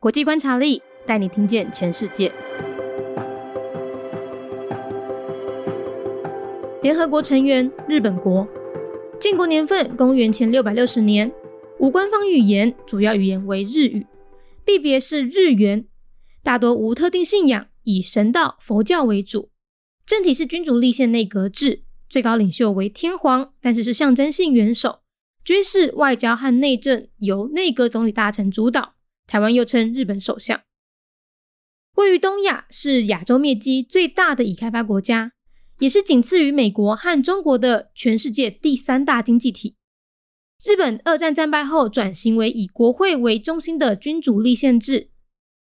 国际观察力带你听见全世界。联合国成员日本国，建国年份公元前六百六十年，无官方语言，主要语言为日语，币别是日元，大多无特定信仰，以神道佛教为主，政体是君主立宪内阁制，最高领袖为天皇，但是是象征性元首，军事、外交和内政由内阁总理大臣主导。台湾又称日本首相，位于东亚，是亚洲面积最大的已开发国家，也是仅次于美国和中国的全世界第三大经济体。日本二战战败后转型为以国会为中心的君主立宪制，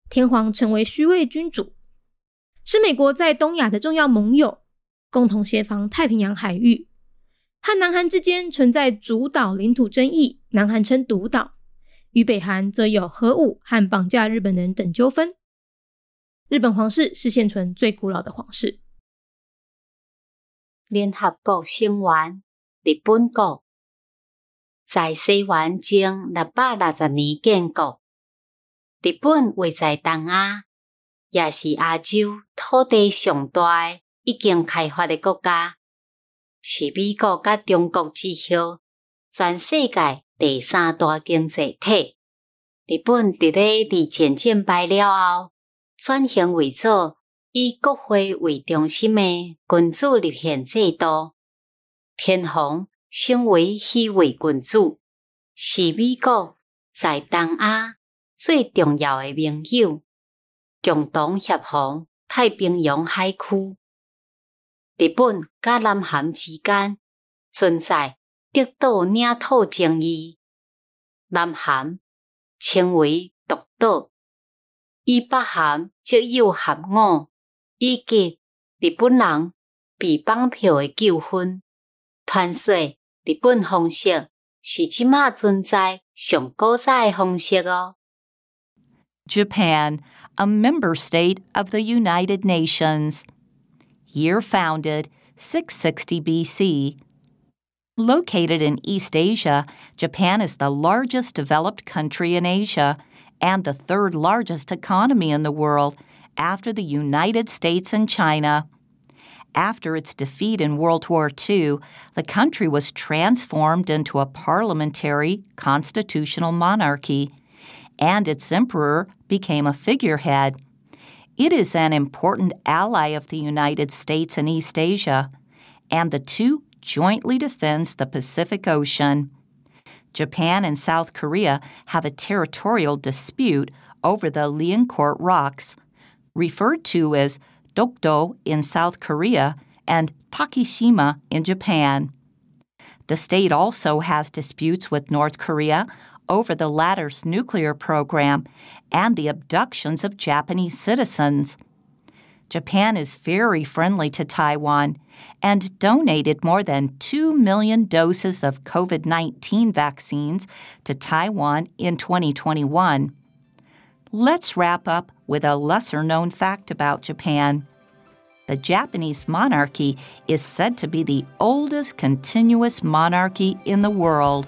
天皇成为虚位君主，是美国在东亚的重要盟友，共同协防太平洋海域。和南韩之间存在主导领土争议，南韩称独岛。与北韩则有核武和绑架日本人等纠纷。日本皇室是现存最古老的皇室。联合国成员日本国在西元前六百六十年建国。日本位在东亚，也是亚洲土地上大、已经开发的国家，是美国甲中国之后全世界。第三大经济体，日本伫咧二战战败了后，转型为做以国会为中心的君主立宪制度。天皇成为虚位君主，是美国在东亚最重要的盟友，共同协防太平洋海区。日本甲南韩之间存在。得到领土争议，南韩称为独岛，以北韩则有合我，以及日本人被绑票的纠纷。传说日本方式是即马存在上古早的方式哦。Japan, a member state of the United Nations. Year founded 660 BC. Located in East Asia, Japan is the largest developed country in Asia and the third largest economy in the world after the United States and China. After its defeat in World War II, the country was transformed into a parliamentary constitutional monarchy, and its emperor became a figurehead. It is an important ally of the United States and East Asia, and the two jointly defends the Pacific Ocean. Japan and South Korea have a territorial dispute over the Liancourt Rocks, referred to as Dokdo in South Korea and Takishima in Japan. The state also has disputes with North Korea over the latter's nuclear program and the abductions of Japanese citizens. Japan is very friendly to Taiwan and donated more than 2 million doses of COVID 19 vaccines to Taiwan in 2021. Let's wrap up with a lesser known fact about Japan. The Japanese monarchy is said to be the oldest continuous monarchy in the world.